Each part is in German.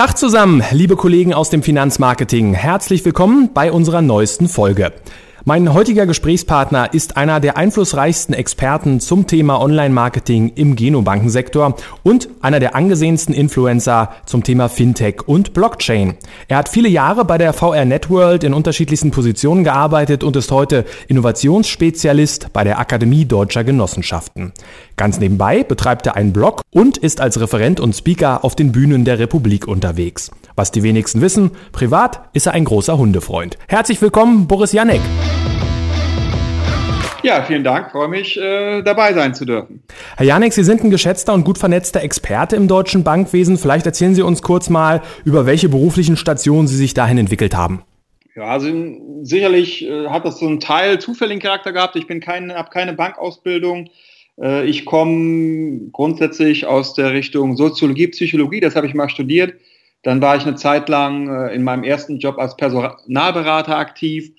Tag zusammen, liebe Kollegen aus dem Finanzmarketing. Herzlich willkommen bei unserer neuesten Folge. Mein heutiger Gesprächspartner ist einer der einflussreichsten Experten zum Thema Online-Marketing im Genobankensektor und einer der angesehensten Influencer zum Thema Fintech und Blockchain. Er hat viele Jahre bei der VR Networld in unterschiedlichsten Positionen gearbeitet und ist heute Innovationsspezialist bei der Akademie Deutscher Genossenschaften. Ganz nebenbei betreibt er einen Blog und ist als Referent und Speaker auf den Bühnen der Republik unterwegs. Was die wenigsten wissen, privat ist er ein großer Hundefreund. Herzlich willkommen, Boris Janek. Ja, vielen Dank. Freue mich, äh, dabei sein zu dürfen. Herr Janek, Sie sind ein geschätzter und gut vernetzter Experte im deutschen Bankwesen. Vielleicht erzählen Sie uns kurz mal, über welche beruflichen Stationen Sie sich dahin entwickelt haben. Ja, also sicherlich äh, hat das so einen Teil zufälligen Charakter gehabt. Ich bin kein, habe keine Bankausbildung. Äh, ich komme grundsätzlich aus der Richtung Soziologie, Psychologie. Das habe ich mal studiert dann war ich eine Zeit lang äh, in meinem ersten Job als Personalberater aktiv,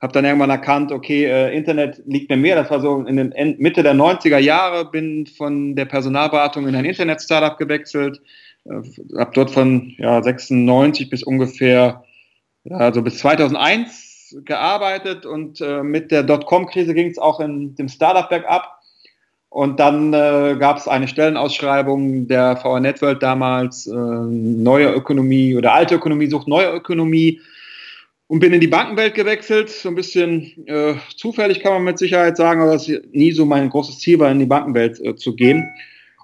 habe dann irgendwann erkannt, okay, äh, Internet liegt mir mehr. Das war so in den End Mitte der 90er Jahre, bin von der Personalberatung in ein Internet-Startup gewechselt, äh, habe dort von ja, 96 bis ungefähr, also bis 2001 gearbeitet und äh, mit der Dotcom-Krise ging es auch in dem Startup bergab. Und dann äh, gab es eine Stellenausschreibung der VR Networld damals, äh, neue Ökonomie oder alte Ökonomie sucht neue Ökonomie und bin in die Bankenwelt gewechselt. So ein bisschen äh, zufällig kann man mit Sicherheit sagen, aber es nie so mein großes Ziel war, in die Bankenwelt äh, zu gehen.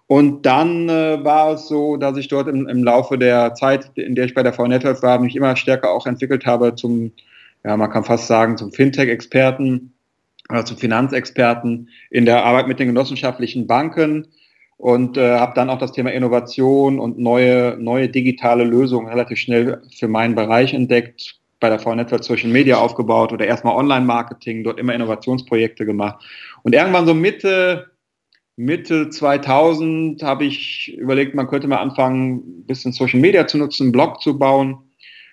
Und dann äh, war es so, dass ich dort im, im Laufe der Zeit, in der ich bei der VR Networld war, mich immer stärker auch entwickelt habe zum, ja, man kann fast sagen, zum Fintech-Experten oder zum Finanzexperten in der Arbeit mit den genossenschaftlichen Banken und äh, habe dann auch das Thema Innovation und neue, neue digitale Lösungen relativ schnell für meinen Bereich entdeckt, bei der VR Network Social Media aufgebaut oder erstmal Online-Marketing, dort immer Innovationsprojekte gemacht. Und irgendwann so Mitte, Mitte 2000 habe ich überlegt, man könnte mal anfangen, ein bisschen Social Media zu nutzen, einen Blog zu bauen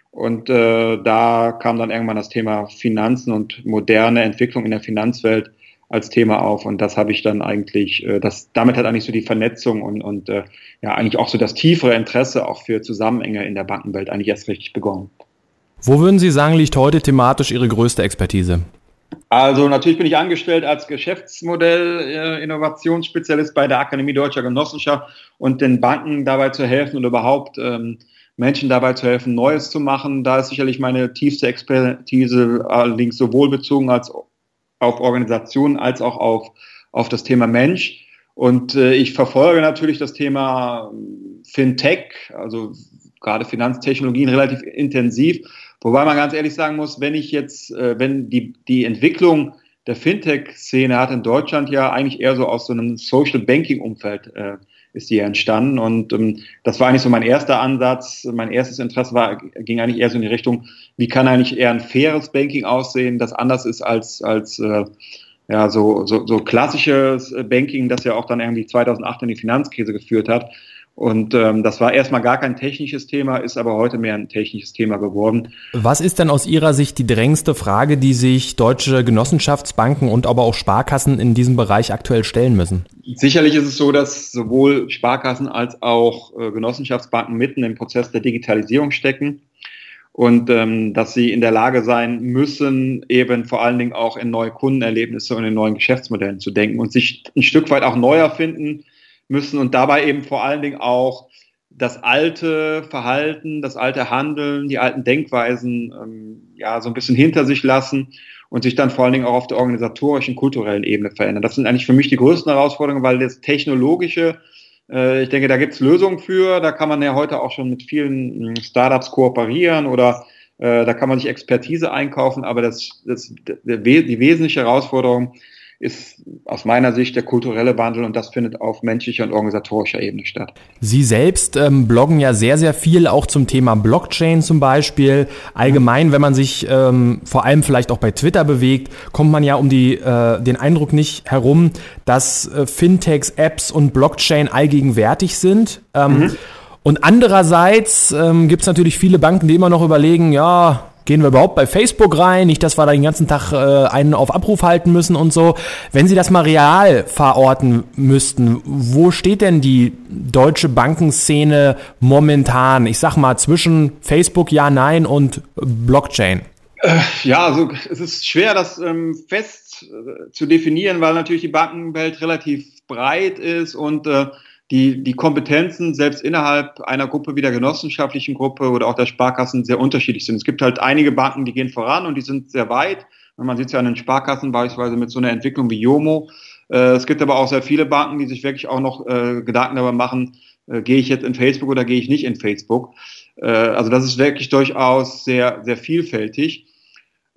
und äh, da kam dann irgendwann das Thema Finanzen und moderne Entwicklung in der Finanzwelt als Thema auf. Und das habe ich dann eigentlich, äh, das, damit hat eigentlich so die Vernetzung und, und äh, ja eigentlich auch so das tiefere Interesse auch für Zusammenhänge in der Bankenwelt eigentlich erst richtig begonnen. Wo würden Sie sagen, liegt heute thematisch Ihre größte Expertise? Also natürlich bin ich angestellt als Geschäftsmodell-Innovationsspezialist bei der Akademie Deutscher Genossenschaft und den Banken dabei zu helfen und überhaupt ähm, Menschen dabei zu helfen, Neues zu machen. Da ist sicherlich meine tiefste Expertise allerdings sowohl bezogen als auf Organisationen als auch auf, auf das Thema Mensch. Und äh, ich verfolge natürlich das Thema Fintech, also gerade Finanztechnologien relativ intensiv. Wobei man ganz ehrlich sagen muss, wenn ich jetzt, äh, wenn die, die Entwicklung der Fintech-Szene hat in Deutschland ja eigentlich eher so aus so einem Social Banking-Umfeld äh, ist die entstanden. Und ähm, das war eigentlich so mein erster Ansatz. Mein erstes Interesse war, ging eigentlich eher so in die Richtung, wie kann eigentlich eher ein faires Banking aussehen, das anders ist als, als äh, ja, so, so, so klassisches Banking, das ja auch dann irgendwie 2008 in die Finanzkrise geführt hat. Und ähm, das war erstmal gar kein technisches Thema, ist aber heute mehr ein technisches Thema geworden. Was ist denn aus Ihrer Sicht die drängendste Frage, die sich deutsche Genossenschaftsbanken und aber auch Sparkassen in diesem Bereich aktuell stellen müssen? Sicherlich ist es so, dass sowohl Sparkassen als auch äh, Genossenschaftsbanken mitten im Prozess der Digitalisierung stecken und ähm, dass sie in der Lage sein müssen, eben vor allen Dingen auch in neue Kundenerlebnisse und in neuen Geschäftsmodellen zu denken und sich ein Stück weit auch neu erfinden müssen und dabei eben vor allen Dingen auch das alte Verhalten, das alte Handeln, die alten Denkweisen ähm, ja so ein bisschen hinter sich lassen und sich dann vor allen Dingen auch auf der organisatorischen, kulturellen Ebene verändern. Das sind eigentlich für mich die größten Herausforderungen, weil das Technologische, äh, ich denke, da gibt es Lösungen für. Da kann man ja heute auch schon mit vielen hm, Startups kooperieren oder äh, da kann man sich Expertise einkaufen, aber das, das, die wesentliche Herausforderung ist aus meiner Sicht der kulturelle Wandel und das findet auf menschlicher und organisatorischer Ebene statt. Sie selbst ähm, bloggen ja sehr, sehr viel auch zum Thema Blockchain zum Beispiel. Allgemein, wenn man sich ähm, vor allem vielleicht auch bei Twitter bewegt, kommt man ja um die, äh, den Eindruck nicht herum, dass äh, Fintechs, Apps und Blockchain allgegenwärtig sind. Ähm, mhm. Und andererseits ähm, gibt es natürlich viele Banken, die immer noch überlegen, ja, Gehen wir überhaupt bei Facebook rein? Nicht, dass wir da den ganzen Tag äh, einen auf Abruf halten müssen und so. Wenn Sie das mal real verorten müssten, wo steht denn die deutsche Bankenszene momentan? Ich sag mal zwischen Facebook, ja, nein und Blockchain. Äh, ja, also es ist schwer, das ähm, fest äh, zu definieren, weil natürlich die Bankenwelt relativ breit ist und äh, die, die Kompetenzen selbst innerhalb einer Gruppe wie der genossenschaftlichen Gruppe oder auch der Sparkassen sehr unterschiedlich sind. Es gibt halt einige Banken, die gehen voran und die sind sehr weit. Man sieht es ja an den Sparkassen beispielsweise mit so einer Entwicklung wie Yomo. Äh, es gibt aber auch sehr viele Banken, die sich wirklich auch noch äh, Gedanken darüber machen, äh, gehe ich jetzt in Facebook oder gehe ich nicht in Facebook. also das ist wirklich durchaus sehr, sehr vielfältig.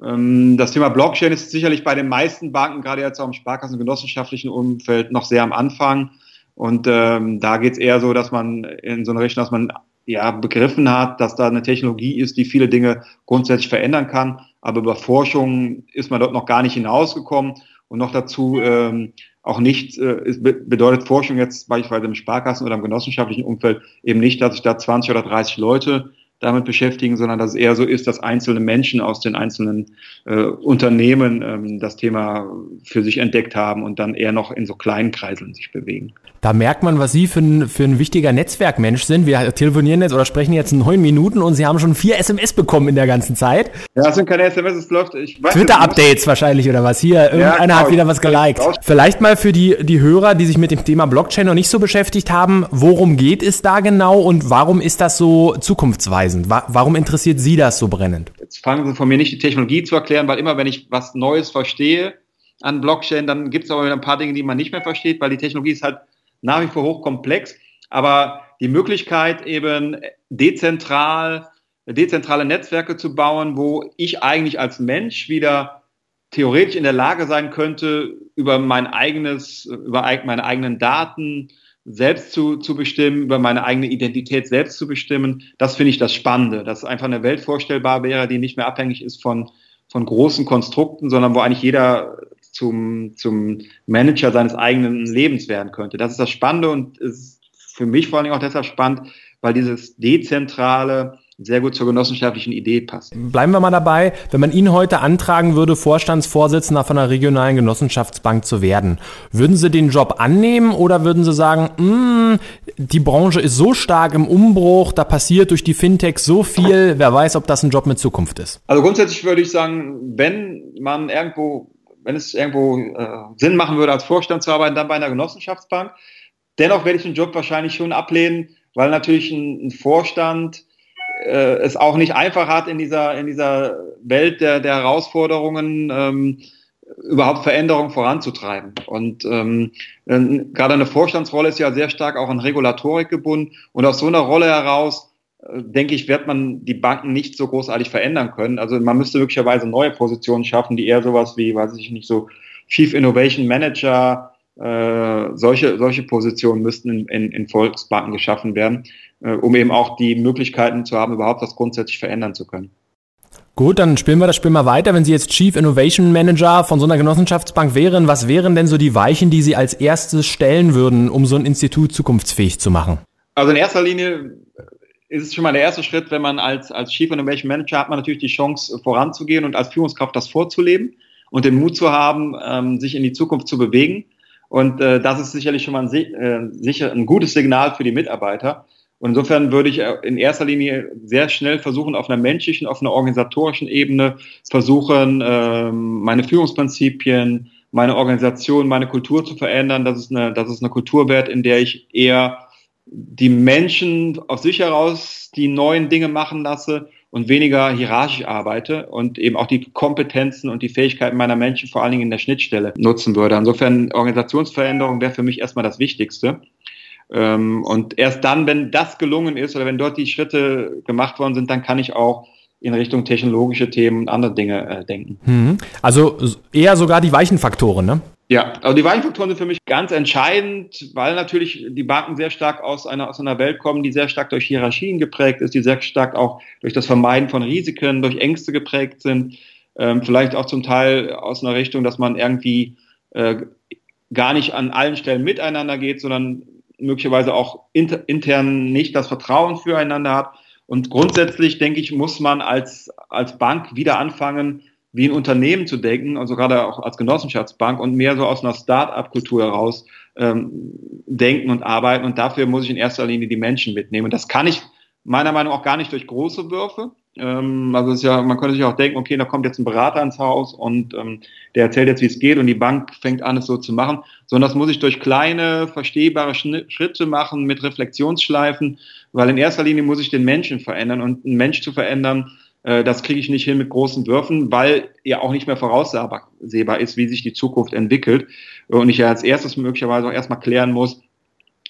Ähm, das Thema Blockchain ist sicherlich bei den meisten Banken, gerade jetzt auch im Sparkassen- genossenschaftlichen Umfeld, noch sehr am Anfang. Und ähm, da geht es eher so, dass man in so eine Richtung, dass man ja begriffen hat, dass da eine Technologie ist, die viele Dinge grundsätzlich verändern kann. Aber über Forschung ist man dort noch gar nicht hinausgekommen. Und noch dazu ähm, auch nicht, äh, ist, bedeutet Forschung jetzt beispielsweise im Sparkassen oder im genossenschaftlichen Umfeld eben nicht, dass sich da 20 oder 30 Leute damit beschäftigen, sondern dass es eher so ist, dass einzelne Menschen aus den einzelnen äh, Unternehmen ähm, das Thema für sich entdeckt haben und dann eher noch in so kleinen Kreiseln sich bewegen. Da merkt man, was Sie für ein, für ein wichtiger Netzwerkmensch sind. Wir telefonieren jetzt oder sprechen jetzt neun Minuten und Sie haben schon vier SMS bekommen in der ganzen Zeit. Ja, das sind keine SMS, es läuft. Twitter-Updates wahrscheinlich oder was. Hier, irgendeiner ja, genau, hat wieder was geliked. Vielleicht mal für die, die Hörer, die sich mit dem Thema Blockchain noch nicht so beschäftigt haben, worum geht es da genau und warum ist das so zukunftsweisend? Warum interessiert Sie das so brennend? Jetzt fangen Sie von mir nicht die Technologie zu erklären, weil immer wenn ich was Neues verstehe an Blockchain, dann gibt es aber wieder ein paar Dinge, die man nicht mehr versteht, weil die Technologie ist halt nach wie vor hochkomplex, aber die Möglichkeit eben dezentral, dezentrale Netzwerke zu bauen, wo ich eigentlich als Mensch wieder theoretisch in der Lage sein könnte, über mein eigenes, über meine eigenen Daten selbst zu, zu bestimmen, über meine eigene Identität selbst zu bestimmen. Das finde ich das Spannende, dass einfach eine Welt vorstellbar wäre, die nicht mehr abhängig ist von, von großen Konstrukten, sondern wo eigentlich jeder zum, zum Manager seines eigenen Lebens werden könnte. Das ist das Spannende und ist für mich vor allen Dingen auch deshalb spannend, weil dieses dezentrale sehr gut zur genossenschaftlichen Idee passt. Bleiben wir mal dabei, wenn man Ihnen heute antragen würde, Vorstandsvorsitzender von einer regionalen Genossenschaftsbank zu werden, würden Sie den Job annehmen oder würden Sie sagen, mm, die Branche ist so stark im Umbruch, da passiert durch die Fintech so viel, wer weiß, ob das ein Job mit Zukunft ist? Also grundsätzlich würde ich sagen, wenn man irgendwo wenn es irgendwo äh, Sinn machen würde, als Vorstand zu arbeiten, dann bei einer Genossenschaftsbank. Dennoch werde ich den Job wahrscheinlich schon ablehnen, weil natürlich ein, ein Vorstand äh, es auch nicht einfach hat in dieser, in dieser Welt der, der Herausforderungen, ähm, überhaupt Veränderungen voranzutreiben. Und ähm, gerade eine Vorstandsrolle ist ja sehr stark auch an Regulatorik gebunden. Und aus so einer Rolle heraus denke ich, wird man die Banken nicht so großartig verändern können. Also man müsste möglicherweise neue Positionen schaffen, die eher sowas wie, weiß ich nicht, so Chief Innovation Manager, äh, solche, solche Positionen müssten in, in, in Volksbanken geschaffen werden, äh, um eben auch die Möglichkeiten zu haben, überhaupt das grundsätzlich verändern zu können. Gut, dann spielen wir das Spiel mal weiter. Wenn Sie jetzt Chief Innovation Manager von so einer Genossenschaftsbank wären, was wären denn so die Weichen, die Sie als erstes stellen würden, um so ein Institut zukunftsfähig zu machen? Also in erster Linie ist es schon mal der erste Schritt, wenn man als, als Chief Innovation Manager hat man natürlich die Chance voranzugehen und als Führungskraft das vorzuleben und den Mut zu haben, ähm, sich in die Zukunft zu bewegen. Und äh, das ist sicherlich schon mal ein, äh, sicher ein gutes Signal für die Mitarbeiter. Und insofern würde ich äh, in erster Linie sehr schnell versuchen, auf einer menschlichen, auf einer organisatorischen Ebene versuchen, äh, meine Führungsprinzipien, meine Organisation, meine Kultur zu verändern. Das ist eine, das ist eine Kultur wert, in der ich eher die Menschen aus sich heraus die neuen Dinge machen lasse und weniger hierarchisch arbeite und eben auch die Kompetenzen und die Fähigkeiten meiner Menschen vor allen Dingen in der Schnittstelle nutzen würde. Insofern Organisationsveränderung wäre für mich erstmal das Wichtigste. Ähm, und erst dann, wenn das gelungen ist oder wenn dort die Schritte gemacht worden sind, dann kann ich auch in Richtung technologische Themen und andere Dinge äh, denken. Hm. Also eher sogar die weichen Faktoren, ne? Ja, also die Weichen sind für mich ganz entscheidend, weil natürlich die Banken sehr stark aus einer, aus einer Welt kommen, die sehr stark durch Hierarchien geprägt ist, die sehr stark auch durch das Vermeiden von Risiken, durch Ängste geprägt sind. Ähm, vielleicht auch zum Teil aus einer Richtung, dass man irgendwie äh, gar nicht an allen Stellen miteinander geht, sondern möglicherweise auch inter, intern nicht das Vertrauen füreinander hat. Und grundsätzlich, denke ich, muss man als, als Bank wieder anfangen, wie ein Unternehmen zu denken, also gerade auch als Genossenschaftsbank und mehr so aus einer Start-up-Kultur heraus ähm, denken und arbeiten. Und dafür muss ich in erster Linie die Menschen mitnehmen. Und das kann ich meiner Meinung nach auch gar nicht durch große Würfe. Ähm, also es ist ja, man könnte sich auch denken, okay, da kommt jetzt ein Berater ins Haus und ähm, der erzählt jetzt, wie es geht und die Bank fängt an, es so zu machen, sondern das muss ich durch kleine, verstehbare Schritte machen mit Reflexionsschleifen, weil in erster Linie muss ich den Menschen verändern und einen Mensch zu verändern, das kriege ich nicht hin mit großen Würfen, weil ja auch nicht mehr voraussehbar ist, wie sich die Zukunft entwickelt. Und ich ja als erstes möglicherweise auch erstmal klären muss,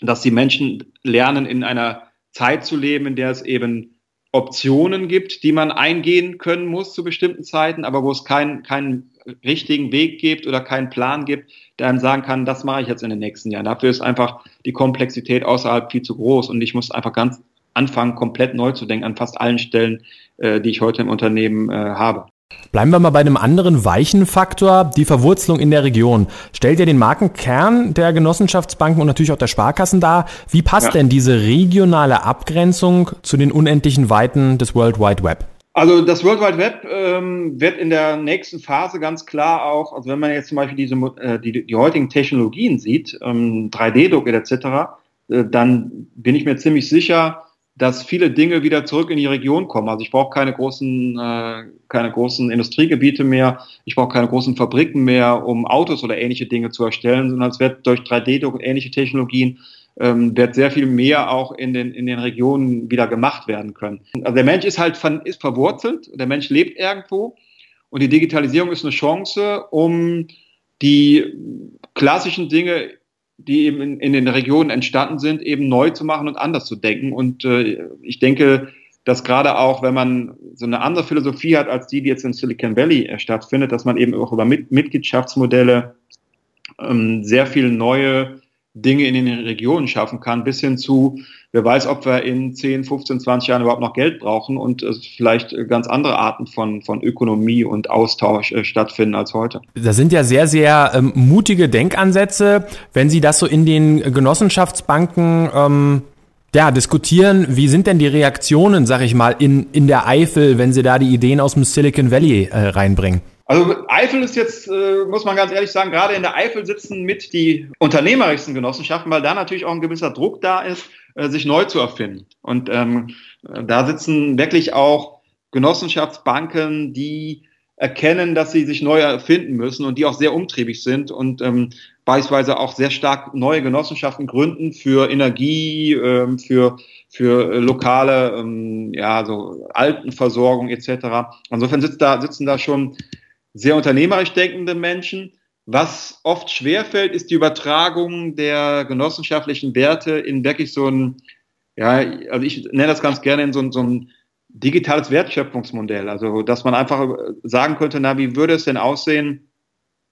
dass die Menschen lernen, in einer Zeit zu leben, in der es eben Optionen gibt, die man eingehen können muss zu bestimmten Zeiten, aber wo es keinen, keinen richtigen Weg gibt oder keinen Plan gibt, der einem sagen kann, das mache ich jetzt in den nächsten Jahren. Dafür ist einfach die Komplexität außerhalb viel zu groß und ich muss einfach ganz anfangen, komplett neu zu denken an fast allen Stellen, äh, die ich heute im Unternehmen äh, habe. Bleiben wir mal bei einem anderen weichen Faktor, die Verwurzelung in der Region. Stellt ja den Markenkern der Genossenschaftsbanken und natürlich auch der Sparkassen dar. Wie passt ja. denn diese regionale Abgrenzung zu den unendlichen Weiten des World Wide Web? Also das World Wide Web ähm, wird in der nächsten Phase ganz klar auch, also wenn man jetzt zum Beispiel diese, äh, die, die heutigen Technologien sieht, ähm, 3D-Druck etc., äh, dann bin ich mir ziemlich sicher, dass viele Dinge wieder zurück in die Region kommen. Also ich brauche keine großen, äh, keine großen Industriegebiete mehr, ich brauche keine großen Fabriken mehr, um Autos oder ähnliche Dinge zu erstellen, sondern es wird durch 3D-Druck und ähnliche Technologien ähm, wird sehr viel mehr auch in den, in den Regionen wieder gemacht werden können. Also der Mensch ist halt ist verwurzelt, der Mensch lebt irgendwo und die Digitalisierung ist eine Chance, um die klassischen Dinge die eben in, in, den Regionen entstanden sind, eben neu zu machen und anders zu denken. Und äh, ich denke, dass gerade auch, wenn man so eine andere Philosophie hat als die, die jetzt in Silicon Valley äh, stattfindet, dass man eben auch über Mit Mitgliedschaftsmodelle ähm, sehr viele neue Dinge in den Regionen schaffen kann, bis hin zu, wer weiß, ob wir in 10, 15, 20 Jahren überhaupt noch Geld brauchen und äh, vielleicht ganz andere Arten von, von Ökonomie und Austausch äh, stattfinden als heute. Das sind ja sehr, sehr ähm, mutige Denkansätze. Wenn Sie das so in den Genossenschaftsbanken ähm, ja, diskutieren, wie sind denn die Reaktionen, sag ich mal, in, in der Eifel, wenn Sie da die Ideen aus dem Silicon Valley äh, reinbringen? Also Eifel ist jetzt, äh, muss man ganz ehrlich sagen, gerade in der Eifel sitzen mit die unternehmerischsten Genossenschaften, weil da natürlich auch ein gewisser Druck da ist, äh, sich neu zu erfinden. Und ähm, da sitzen wirklich auch Genossenschaftsbanken, die erkennen, dass sie sich neu erfinden müssen und die auch sehr umtriebig sind und ähm, beispielsweise auch sehr stark neue Genossenschaften gründen für Energie, ähm, für für lokale ähm, ja so Altenversorgung etc. Insofern sitzt da, sitzen da schon sehr unternehmerisch denkende Menschen. Was oft schwerfällt, ist die Übertragung der genossenschaftlichen Werte in wirklich so ein, ja, also ich nenne das ganz gerne in so ein, so ein digitales Wertschöpfungsmodell. Also, dass man einfach sagen könnte, na, wie würde es denn aussehen,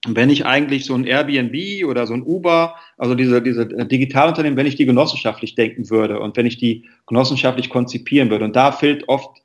wenn ich eigentlich so ein Airbnb oder so ein Uber, also diese, diese Digitalunternehmen, wenn ich die genossenschaftlich denken würde und wenn ich die genossenschaftlich konzipieren würde. Und da fehlt oft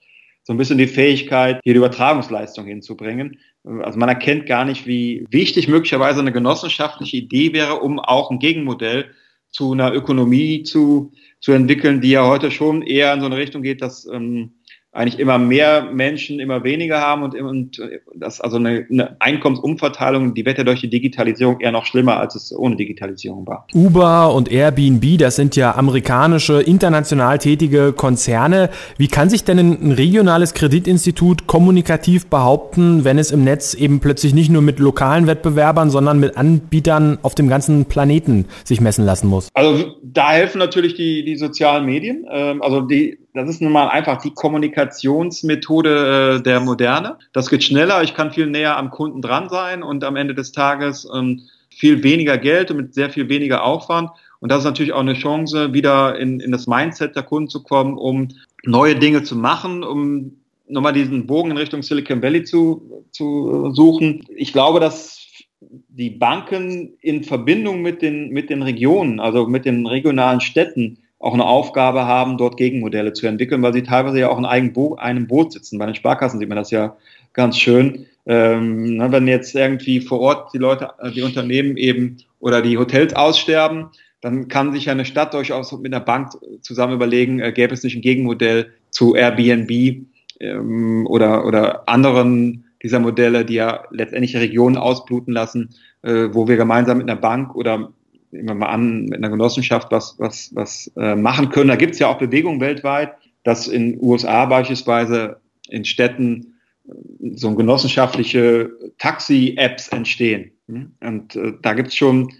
so ein bisschen die Fähigkeit, hier die Übertragungsleistung hinzubringen. Also man erkennt gar nicht, wie wichtig möglicherweise eine genossenschaftliche Idee wäre, um auch ein Gegenmodell zu einer Ökonomie zu, zu entwickeln, die ja heute schon eher in so eine Richtung geht, dass ähm, eigentlich immer mehr Menschen immer weniger haben und, und das also eine, eine Einkommensumverteilung, die wird ja durch die Digitalisierung eher noch schlimmer, als es ohne Digitalisierung war. Uber und Airbnb, das sind ja amerikanische, international tätige Konzerne. Wie kann sich denn ein regionales Kreditinstitut kommunikativ behaupten, wenn es im Netz eben plötzlich nicht nur mit lokalen Wettbewerbern, sondern mit Anbietern auf dem ganzen Planeten sich messen lassen muss? Also da helfen natürlich die, die sozialen Medien. Ähm, also die das ist nun mal einfach die Kommunikationsmethode äh, der Moderne. Das geht schneller, ich kann viel näher am Kunden dran sein und am Ende des Tages ähm, viel weniger Geld und mit sehr viel weniger Aufwand. Und das ist natürlich auch eine Chance, wieder in, in das Mindset der Kunden zu kommen, um neue Dinge zu machen, um nochmal diesen Bogen in Richtung Silicon Valley zu, zu suchen. Ich glaube, dass die Banken in Verbindung mit den, mit den Regionen, also mit den regionalen Städten, auch eine Aufgabe haben, dort Gegenmodelle zu entwickeln, weil sie teilweise ja auch in einem, Bo einem Boot sitzen. Bei den Sparkassen sieht man das ja ganz schön. Ähm, wenn jetzt irgendwie vor Ort die Leute, die Unternehmen eben oder die Hotels aussterben, dann kann sich eine Stadt durchaus mit einer Bank zusammen überlegen, äh, gäbe es nicht ein Gegenmodell zu Airbnb ähm, oder, oder anderen dieser Modelle, die ja letztendlich Regionen ausbluten lassen, äh, wo wir gemeinsam mit einer Bank oder nehmen wir mal an, mit einer Genossenschaft was, was, was äh, machen können. Da gibt es ja auch Bewegungen weltweit, dass in USA beispielsweise in Städten äh, so genossenschaftliche Taxi-Apps entstehen. Und äh, da gibt es schon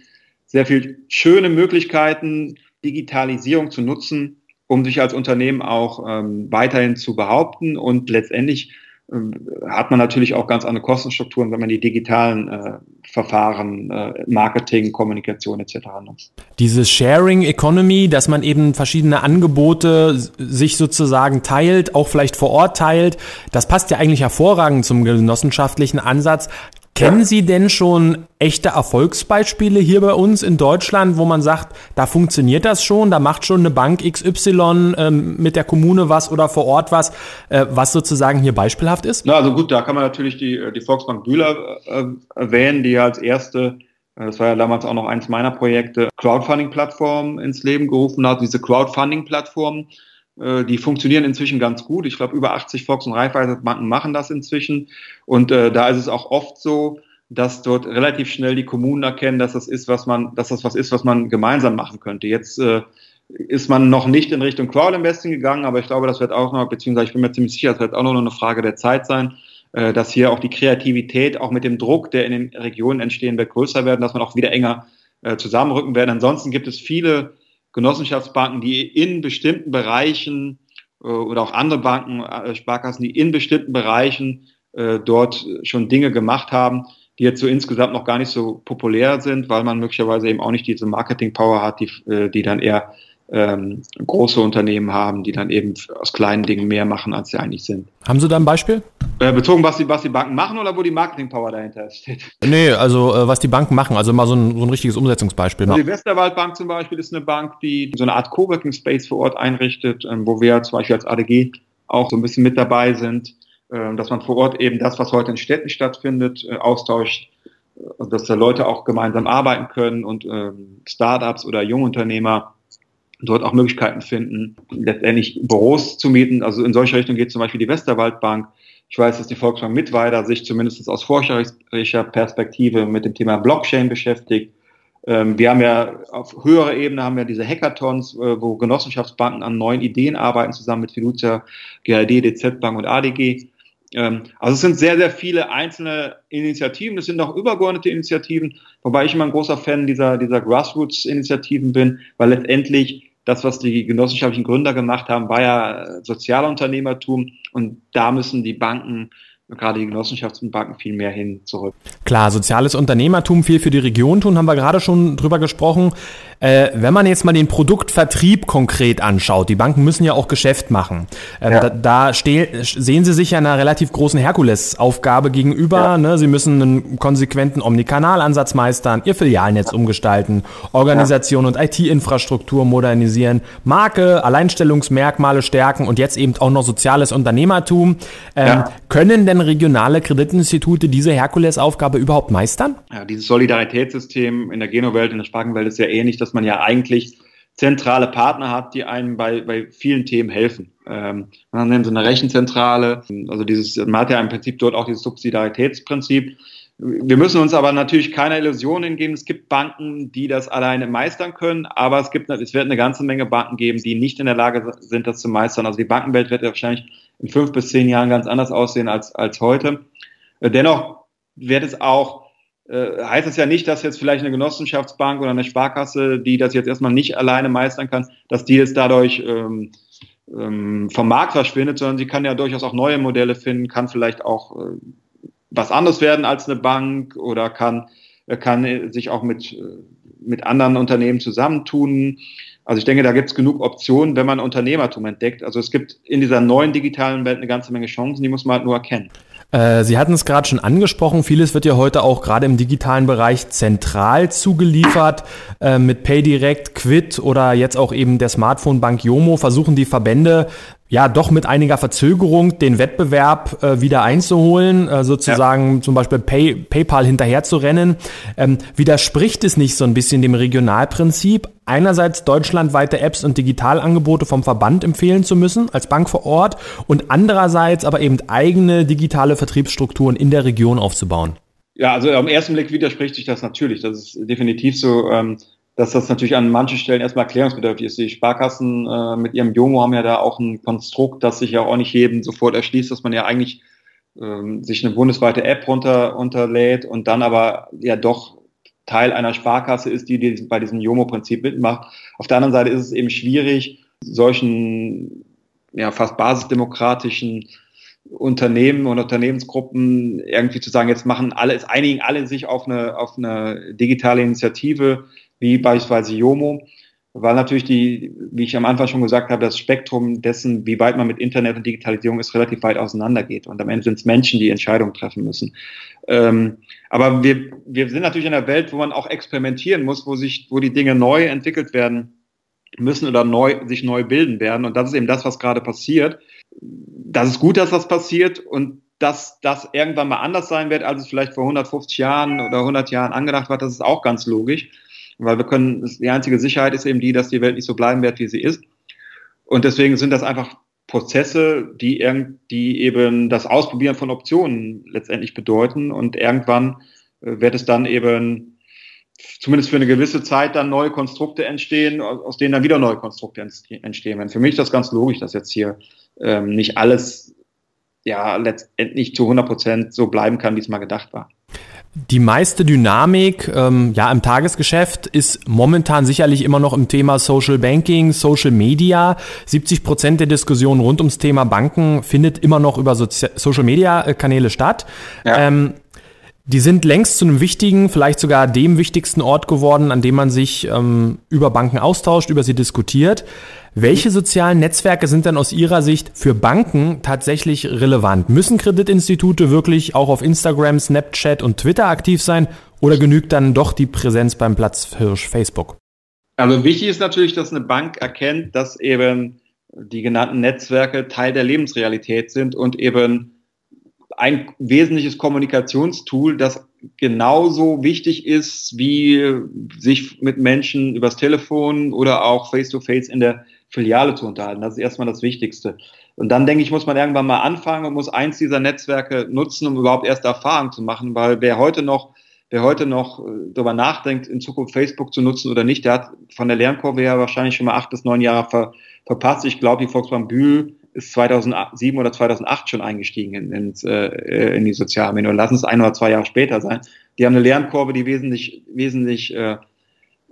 sehr viel schöne Möglichkeiten, Digitalisierung zu nutzen, um sich als Unternehmen auch ähm, weiterhin zu behaupten und letztendlich hat man natürlich auch ganz andere Kostenstrukturen, wenn man die digitalen äh, Verfahren, äh, Marketing, Kommunikation etc. nutzt. Dieses Sharing Economy, dass man eben verschiedene Angebote sich sozusagen teilt, auch vielleicht vor Ort teilt, das passt ja eigentlich hervorragend zum genossenschaftlichen Ansatz. Kennen Sie denn schon echte Erfolgsbeispiele hier bei uns in Deutschland, wo man sagt, da funktioniert das schon, da macht schon eine Bank XY ähm, mit der Kommune was oder vor Ort was, äh, was sozusagen hier beispielhaft ist? Na, also gut, da kann man natürlich die, die Volksbank Bühler äh, erwähnen, die als erste äh, das war ja damals auch noch eins meiner Projekte, Crowdfunding-Plattform ins Leben gerufen hat. Diese Crowdfunding-Plattform äh, die funktionieren inzwischen ganz gut. Ich glaube, über 80 Volks- und Raiffeisenbanken machen das inzwischen. Und äh, da ist es auch oft so, dass dort relativ schnell die Kommunen erkennen, dass das ist, was man, dass das was ist, was man gemeinsam machen könnte. Jetzt äh, ist man noch nicht in Richtung Crowd-Investing gegangen, aber ich glaube, das wird auch noch, beziehungsweise ich bin mir ziemlich sicher, das wird auch noch eine Frage der Zeit sein, äh, dass hier auch die Kreativität, auch mit dem Druck, der in den Regionen entstehen wird, größer werden, dass man auch wieder enger äh, zusammenrücken werden. Ansonsten gibt es viele Genossenschaftsbanken, die in bestimmten Bereichen äh, oder auch andere Banken, äh, Sparkassen, die in bestimmten Bereichen äh, dort schon Dinge gemacht haben, die jetzt so insgesamt noch gar nicht so populär sind, weil man möglicherweise eben auch nicht diese Marketing-Power hat, die, die dann eher ähm, große Unternehmen haben, die dann eben aus kleinen Dingen mehr machen, als sie eigentlich sind. Haben Sie da ein Beispiel? Äh, bezogen, was die, was die Banken machen oder wo die Marketing-Power dahinter steht? Nee, also äh, was die Banken machen, also mal so ein, so ein richtiges Umsetzungsbeispiel. Also die Westerwaldbank zum Beispiel ist eine Bank, die so eine Art Coworking Space vor Ort einrichtet, ähm, wo wir zum Beispiel als ADG auch so ein bisschen mit dabei sind, äh, dass man vor Ort eben das, was heute in Städten stattfindet, äh, austauscht, äh, dass da Leute auch gemeinsam arbeiten können und ähm, Startups oder Jungunternehmer dort auch Möglichkeiten finden, letztendlich Büros zu mieten. Also in solche Richtung geht zum Beispiel die Westerwaldbank. Ich weiß, dass die Volksbank Mittweida sich zumindest aus forscherischer Perspektive mit dem Thema Blockchain beschäftigt. Ähm, wir haben ja auf höherer Ebene haben wir diese Hackathons, äh, wo Genossenschaftsbanken an neuen Ideen arbeiten, zusammen mit Fiducia, GRD, DZ Bank und ADG. Ähm, also es sind sehr, sehr viele einzelne Initiativen. Es sind auch übergeordnete Initiativen, wobei ich immer ein großer Fan dieser, dieser Grassroots-Initiativen bin, weil letztendlich das, was die genossenschaftlichen Gründer gemacht haben, war ja Sozialunternehmertum und da müssen die Banken gerade die Genossenschaftsbanken viel mehr hin zurück. Klar, soziales Unternehmertum viel für die Region tun, haben wir gerade schon drüber gesprochen. Äh, wenn man jetzt mal den Produktvertrieb konkret anschaut, die Banken müssen ja auch Geschäft machen. Ähm, ja. Da, da sehen sie sich ja einer relativ großen Herkulesaufgabe gegenüber. Ja. Ne? Sie müssen einen konsequenten Omnikanalansatz meistern, ihr Filialnetz umgestalten, Organisation ja. und IT-Infrastruktur modernisieren, Marke, Alleinstellungsmerkmale stärken und jetzt eben auch noch soziales Unternehmertum. Ähm, können denn regionale Kreditinstitute diese Herkulesaufgabe überhaupt meistern? Ja, dieses Solidaritätssystem in der Genowelt, in der Sparkenwelt ist ja ähnlich. Das dass man ja eigentlich zentrale Partner hat, die einem bei, bei vielen Themen helfen. Ähm, man nennt so eine Rechenzentrale, also dieses, man hat ja im Prinzip dort auch dieses Subsidiaritätsprinzip. Wir müssen uns aber natürlich keine Illusionen geben. Es gibt Banken, die das alleine meistern können, aber es gibt, es wird eine ganze Menge Banken geben, die nicht in der Lage sind, das zu meistern. Also die Bankenwelt wird ja wahrscheinlich in fünf bis zehn Jahren ganz anders aussehen als, als heute. Dennoch wird es auch äh, heißt es ja nicht, dass jetzt vielleicht eine Genossenschaftsbank oder eine Sparkasse, die das jetzt erstmal nicht alleine meistern kann, dass die jetzt dadurch ähm, ähm, vom Markt verschwindet, sondern sie kann ja durchaus auch neue Modelle finden, kann vielleicht auch äh, was anderes werden als eine Bank oder kann, äh, kann sich auch mit, äh, mit anderen Unternehmen zusammentun. Also ich denke, da gibt es genug Optionen, wenn man Unternehmertum entdeckt. Also es gibt in dieser neuen digitalen Welt eine ganze Menge Chancen, die muss man halt nur erkennen. Äh, Sie hatten es gerade schon angesprochen, vieles wird ja heute auch gerade im digitalen Bereich zentral zugeliefert. Äh, mit PayDirect, Quid oder jetzt auch eben der Smartphone-Bank Yomo versuchen die Verbände ja doch mit einiger Verzögerung den Wettbewerb äh, wieder einzuholen, äh, sozusagen ja. zum Beispiel Pay, PayPal hinterher zu rennen. Ähm, widerspricht es nicht so ein bisschen dem Regionalprinzip, einerseits deutschlandweite Apps und Digitalangebote vom Verband empfehlen zu müssen als Bank vor Ort und andererseits aber eben eigene digitale Vertriebsstrukturen in der Region aufzubauen? Ja, also am ersten Blick widerspricht sich das natürlich. Das ist definitiv so. Ähm dass das natürlich an manchen Stellen erstmal erklärungsbedürftig ist. Die Sparkassen äh, mit ihrem Jomo haben ja da auch ein Konstrukt, das sich ja auch nicht jedem sofort erschließt, dass man ja eigentlich ähm, sich eine bundesweite App runter, runterlädt und dann aber ja doch Teil einer Sparkasse ist, die, die bei diesem Jomo-Prinzip mitmacht. Auf der anderen Seite ist es eben schwierig, solchen ja, fast basisdemokratischen Unternehmen und Unternehmensgruppen irgendwie zu sagen, jetzt machen alle, es einigen alle sich auf eine, auf eine digitale Initiative, wie beispielsweise Jomo, weil natürlich die, wie ich am Anfang schon gesagt habe, das Spektrum dessen, wie weit man mit Internet und Digitalisierung ist, relativ weit auseinander geht. Und am Ende sind es Menschen, die Entscheidungen treffen müssen. Ähm, aber wir, wir sind natürlich in einer Welt, wo man auch experimentieren muss, wo sich, wo die Dinge neu entwickelt werden müssen oder neu, sich neu bilden werden. Und das ist eben das, was gerade passiert. Das ist gut, dass das passiert und dass das irgendwann mal anders sein wird, als es vielleicht vor 150 Jahren oder 100 Jahren angedacht war, das ist auch ganz logisch weil wir können, die einzige Sicherheit ist eben die, dass die Welt nicht so bleiben wird, wie sie ist. Und deswegen sind das einfach Prozesse, die, die eben das Ausprobieren von Optionen letztendlich bedeuten. Und irgendwann äh, wird es dann eben zumindest für eine gewisse Zeit dann neue Konstrukte entstehen, aus denen dann wieder neue Konstrukte entstehen werden. Für mich ist das ganz logisch, dass jetzt hier ähm, nicht alles ja letztendlich zu 100 Prozent so bleiben kann, wie es mal gedacht war. Die meiste Dynamik ähm, ja, im Tagesgeschäft ist momentan sicherlich immer noch im Thema Social Banking, Social Media. 70 Prozent der Diskussion rund ums Thema Banken findet immer noch über Sozi Social Media Kanäle statt. Ja. Ähm, die sind längst zu einem wichtigen, vielleicht sogar dem wichtigsten Ort geworden, an dem man sich ähm, über Banken austauscht, über sie diskutiert. Welche sozialen Netzwerke sind denn aus Ihrer Sicht für Banken tatsächlich relevant? Müssen Kreditinstitute wirklich auch auf Instagram, Snapchat und Twitter aktiv sein oder genügt dann doch die Präsenz beim Platzhirsch Facebook? Also wichtig ist natürlich, dass eine Bank erkennt, dass eben die genannten Netzwerke Teil der Lebensrealität sind und eben ein wesentliches Kommunikationstool, das genauso wichtig ist, wie sich mit Menschen übers Telefon oder auch face-to-face -face in der Filiale zu unterhalten. Das ist erstmal das Wichtigste. Und dann denke ich, muss man irgendwann mal anfangen und muss eins dieser Netzwerke nutzen, um überhaupt erste Erfahrungen zu machen, weil wer heute noch wer heute noch äh, darüber nachdenkt, in Zukunft Facebook zu nutzen oder nicht, der hat von der Lernkurve her wahrscheinlich schon mal acht bis neun Jahre ver, verpasst. Ich glaube, die Volksbank Bühl ist 2007 oder 2008 schon eingestiegen in, in, äh, in die Sozialmedien. Oder lassen es ein oder zwei Jahre später sein. Die haben eine Lernkurve, die wesentlich, wesentlich, äh,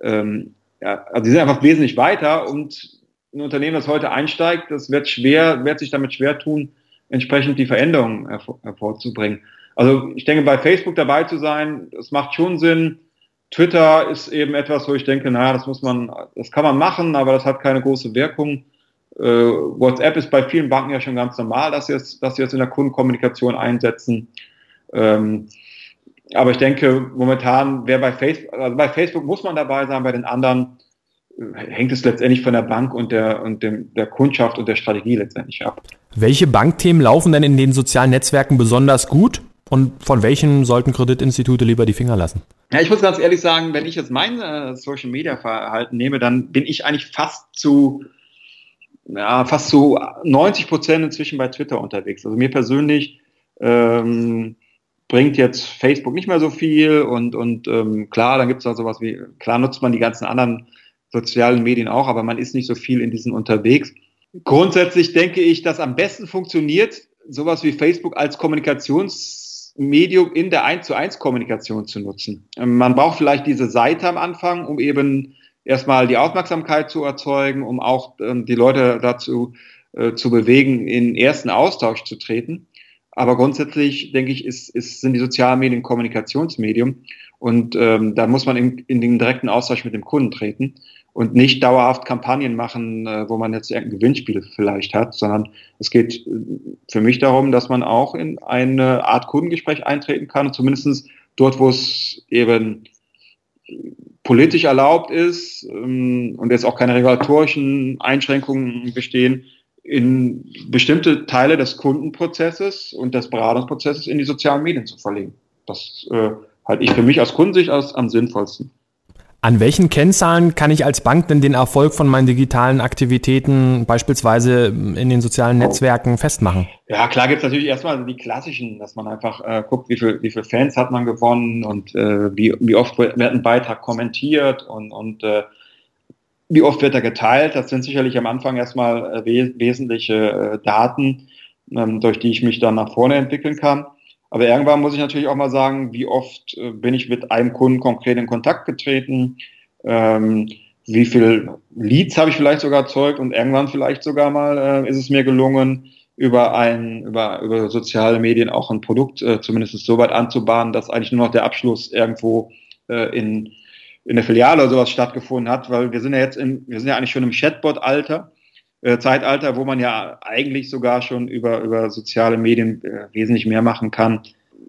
ähm, ja, also die sind einfach wesentlich weiter und ein Unternehmen, das heute einsteigt, das wird schwer, wird sich damit schwer tun, entsprechend die Veränderungen hervor, hervorzubringen. Also ich denke, bei Facebook dabei zu sein, das macht schon Sinn. Twitter ist eben etwas, wo ich denke, naja, das muss man, das kann man machen, aber das hat keine große Wirkung. Äh, WhatsApp ist bei vielen Banken ja schon ganz normal, dass sie es, dass sie es in der Kundenkommunikation einsetzen. Ähm, aber ich denke, momentan, wer bei Facebook, also bei Facebook muss man dabei sein, bei den anderen hängt es letztendlich von der Bank und der, und dem, der Kundschaft und der Strategie letztendlich ab. Welche Bankthemen laufen denn in den sozialen Netzwerken besonders gut? Und von welchen sollten Kreditinstitute lieber die Finger lassen? Ja, ich muss ganz ehrlich sagen, wenn ich jetzt mein äh, Social Media Verhalten nehme, dann bin ich eigentlich fast zu, ja, fast zu 90 Prozent inzwischen bei Twitter unterwegs. Also mir persönlich ähm, bringt jetzt Facebook nicht mehr so viel und, und ähm, klar, dann gibt es da sowas wie, klar nutzt man die ganzen anderen sozialen Medien auch, aber man ist nicht so viel in diesen unterwegs. Grundsätzlich denke ich, dass am besten funktioniert, sowas wie Facebook als Kommunikationsmedium in der 1 zu 1 Kommunikation zu nutzen. Ähm, man braucht vielleicht diese Seite am Anfang, um eben erstmal die Aufmerksamkeit zu erzeugen, um auch ähm, die Leute dazu äh, zu bewegen, in ersten Austausch zu treten. Aber grundsätzlich denke ich, ist, ist, sind die sozialen Medien Kommunikationsmedium und ähm, da muss man in, in den direkten Austausch mit dem Kunden treten. und nicht dauerhaft Kampagnen machen, äh, wo man jetzt irgendein Gewinnspiel vielleicht hat, sondern es geht äh, für mich darum, dass man auch in eine Art Kundengespräch eintreten kann zumindest dort, wo es eben politisch erlaubt ist ähm, und jetzt auch keine regulatorischen Einschränkungen bestehen, in bestimmte Teile des Kundenprozesses und des Beratungsprozesses in die sozialen Medien zu verlegen. Das äh, halte ich für mich aus Kundensicht als am sinnvollsten. An welchen Kennzahlen kann ich als Bank denn den Erfolg von meinen digitalen Aktivitäten beispielsweise in den sozialen Netzwerken festmachen? Ja, klar gibt es natürlich erstmal die klassischen, dass man einfach äh, guckt, wie viel, wie viel Fans hat man gewonnen und äh, wie, wie oft wird ein Beitrag kommentiert und, und äh, wie oft wird er geteilt. Das sind sicherlich am Anfang erstmal äh, we wesentliche äh, Daten, ähm, durch die ich mich dann nach vorne entwickeln kann. Aber irgendwann muss ich natürlich auch mal sagen, wie oft äh, bin ich mit einem Kunden konkret in Kontakt getreten, ähm, wie viel Leads habe ich vielleicht sogar erzeugt? Und irgendwann vielleicht sogar mal äh, ist es mir gelungen, über ein, über, über soziale Medien auch ein Produkt äh, zumindest so weit anzubahnen, dass eigentlich nur noch der Abschluss irgendwo äh, in, in der Filiale oder sowas stattgefunden hat, weil wir sind ja jetzt in, wir sind ja eigentlich schon im Chatbot-Alter äh, Zeitalter, wo man ja eigentlich sogar schon über, über soziale Medien äh, wesentlich mehr machen kann,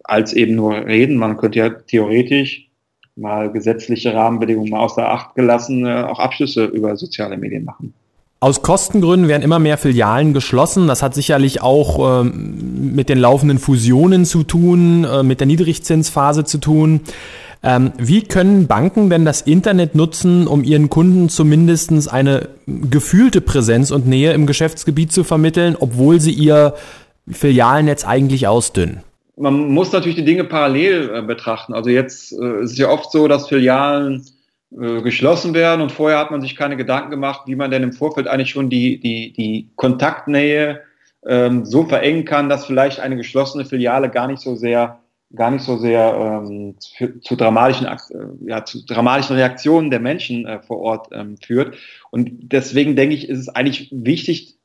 als eben nur reden. Man könnte ja theoretisch mal gesetzliche Rahmenbedingungen mal außer Acht gelassen, äh, auch Abschlüsse über soziale Medien machen. Aus Kostengründen werden immer mehr Filialen geschlossen. Das hat sicherlich auch ähm, mit den laufenden Fusionen zu tun, äh, mit der Niedrigzinsphase zu tun. Ähm, wie können Banken denn das Internet nutzen, um ihren Kunden zumindest eine gefühlte Präsenz und Nähe im Geschäftsgebiet zu vermitteln, obwohl sie ihr Filialnetz eigentlich ausdünnen? Man muss natürlich die Dinge parallel äh, betrachten. Also jetzt äh, ist es ja oft so, dass Filialen äh, geschlossen werden und vorher hat man sich keine Gedanken gemacht, wie man denn im Vorfeld eigentlich schon die, die, die Kontaktnähe ähm, so verengen kann, dass vielleicht eine geschlossene Filiale gar nicht so sehr gar nicht so sehr ähm, zu, zu, dramatischen, äh, ja, zu dramatischen Reaktionen der Menschen äh, vor Ort ähm, führt. Und deswegen denke ich, ist es eigentlich wichtig,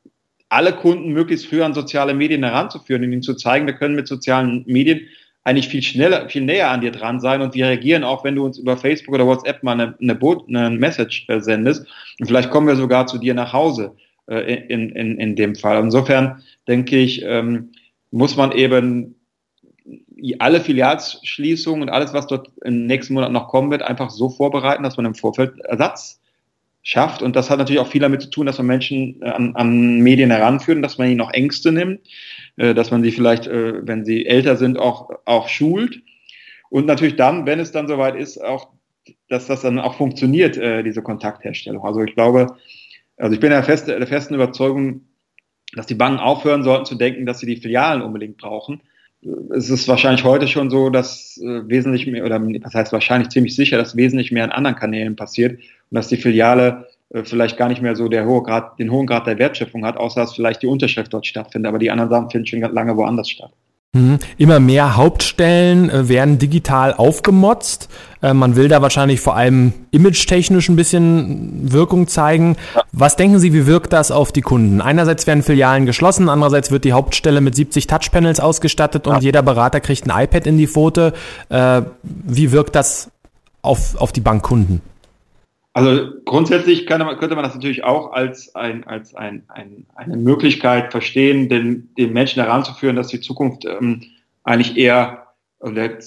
alle Kunden möglichst früh an soziale Medien heranzuführen und ihnen zu zeigen, wir können mit sozialen Medien eigentlich viel schneller, viel näher an dir dran sein und wir reagieren auch, wenn du uns über Facebook oder WhatsApp mal eine, eine, Boot, eine Message äh, sendest. Und vielleicht kommen wir sogar zu dir nach Hause äh, in, in, in dem Fall. Insofern denke ich, ähm, muss man eben alle Filialsschließungen und alles, was dort im nächsten Monat noch kommen wird, einfach so vorbereiten, dass man im Vorfeld Ersatz schafft. Und das hat natürlich auch viel damit zu tun, dass man Menschen äh, an, an Medien heranführt, dass man ihnen auch Ängste nimmt, äh, dass man sie vielleicht, äh, wenn sie älter sind, auch, auch schult. Und natürlich dann, wenn es dann soweit ist, auch, dass das dann auch funktioniert, diese Kontaktherstellung. Also ich glaube, also ich bin der, feste, der festen Überzeugung, dass die Banken aufhören sollten zu denken, dass sie die Filialen unbedingt brauchen, es ist wahrscheinlich heute schon so, dass äh, wesentlich mehr, oder das heißt wahrscheinlich ziemlich sicher, dass wesentlich mehr an anderen Kanälen passiert und dass die Filiale äh, vielleicht gar nicht mehr so der hohe Grad, den hohen Grad der Wertschöpfung hat, außer dass vielleicht die Unterschrift dort stattfindet, aber die anderen Sachen finden schon lange woanders statt. Mhm. Immer mehr Hauptstellen äh, werden digital aufgemotzt. Äh, man will da wahrscheinlich vor allem image-technisch ein bisschen Wirkung zeigen. Was denken Sie, wie wirkt das auf die Kunden? Einerseits werden Filialen geschlossen, andererseits wird die Hauptstelle mit 70 Touchpanels ausgestattet und ja. jeder Berater kriegt ein iPad in die Pfote. Äh, wie wirkt das auf, auf die Bankkunden? Also grundsätzlich könnte man, könnte man das natürlich auch als, ein, als ein, ein, eine Möglichkeit verstehen, den, den Menschen heranzuführen, dass die Zukunft ähm, eigentlich eher, der